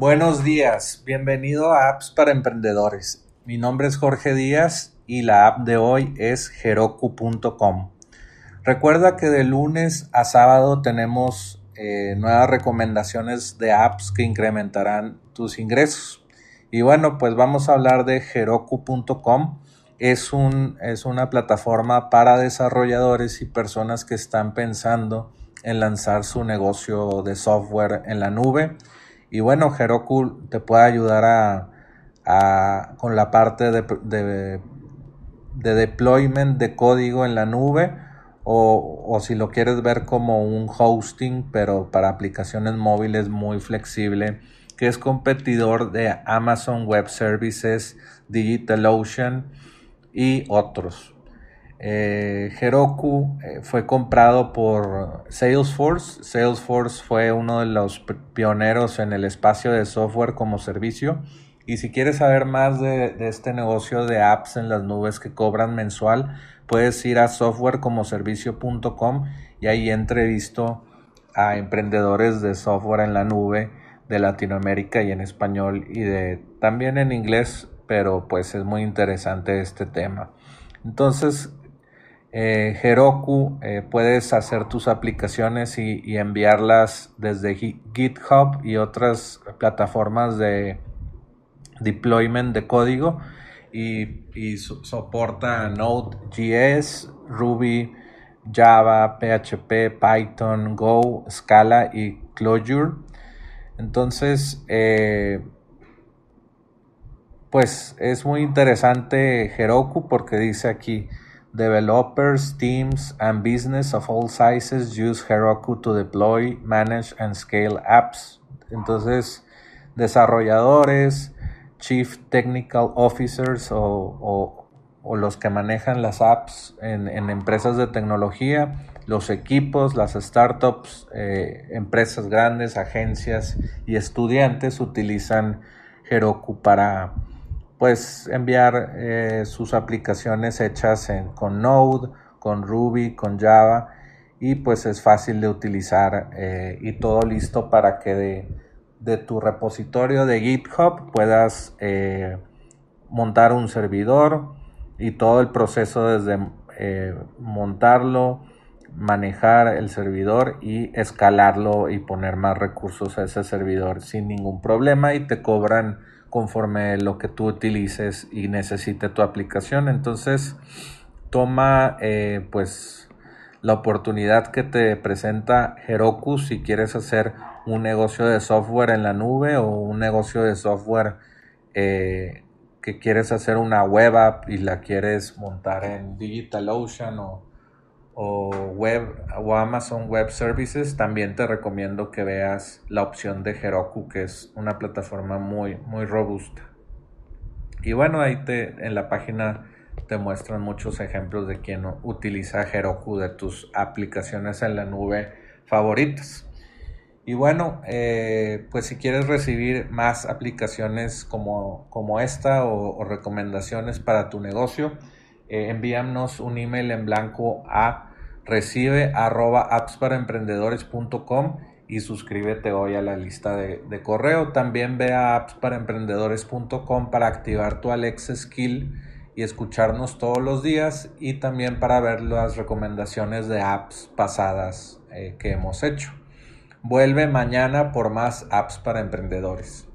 Buenos días, bienvenido a Apps para Emprendedores. Mi nombre es Jorge Díaz y la app de hoy es heroku.com. Recuerda que de lunes a sábado tenemos eh, nuevas recomendaciones de apps que incrementarán tus ingresos. Y bueno, pues vamos a hablar de heroku.com. Es, un, es una plataforma para desarrolladores y personas que están pensando en lanzar su negocio de software en la nube y bueno, Heroku te puede ayudar a, con la parte de, de, deployment de código en la nube o, o, si lo quieres ver como un hosting, pero para aplicaciones móviles muy flexible, que es competidor de Amazon Web Services, DigitalOcean y otros. Eh, Heroku eh, fue comprado por Salesforce. Salesforce fue uno de los pioneros en el espacio de software como servicio. Y si quieres saber más de, este negocio de apps en las nubes que cobran mensual, puedes ir a softwarecomoservicio.com y ahí entrevisto a emprendedores de software en la nube de Latinoamérica y en español y de también en inglés, pero pues es muy interesante este tema. Entonces, eh, Heroku eh, puedes hacer tus aplicaciones y, enviarlas desde GitHub y otras plataformas de deployment de código y, soporta Node.js, Ruby, Java, PHP, Python, Go, Scala y Clojure. Entonces, eh, pues es muy interesante Heroku porque dice aquí Developers, teams, and business of all sizes use Heroku to deploy, manage, and scale apps. Entonces, desarrolladores, chief technical officers o, los que manejan las apps en, empresas de tecnología, los equipos, las startups, eh, empresas grandes, agencias y estudiantes utilizan Heroku para pues enviar eh, sus aplicaciones hechas con Node, con Ruby, con Java y pues es fácil de utilizar eh, y todo listo para que de, tu repositorio de GitHub puedas eh, montar un servidor y todo el proceso desde montarlo, manejar el servidor y escalarlo y poner más recursos a ese servidor sin ningún problema y te cobran conforme lo que tú utilices y necesite tu aplicación. Entonces, toma eh, pues la oportunidad que te presenta Heroku si quieres hacer un negocio de software en la nube o un negocio de software eh, que quieres hacer una web app y la quieres montar en DigitalOcean o o web o Amazon Web Services, también te recomiendo que veas la opción de Heroku, que es una plataforma muy, muy robusta. Y bueno, ahí te, en la página te muestran muchos ejemplos de quien utiliza Heroku de tus aplicaciones en la nube favoritas. Y bueno, eh, pues si quieres recibir más aplicaciones como, como esta o, recomendaciones para tu negocio, eh, envíanos un email en blanco a recibe arroba appsparaemprendedores.com y suscríbete hoy a la lista de, correo. También ve a appsparaemprendedores.com para activar tu Alexa Skill y escucharnos todos los días y también para ver las recomendaciones de apps pasadas eh, que hemos hecho. Vuelve mañana por más apps para emprendedores.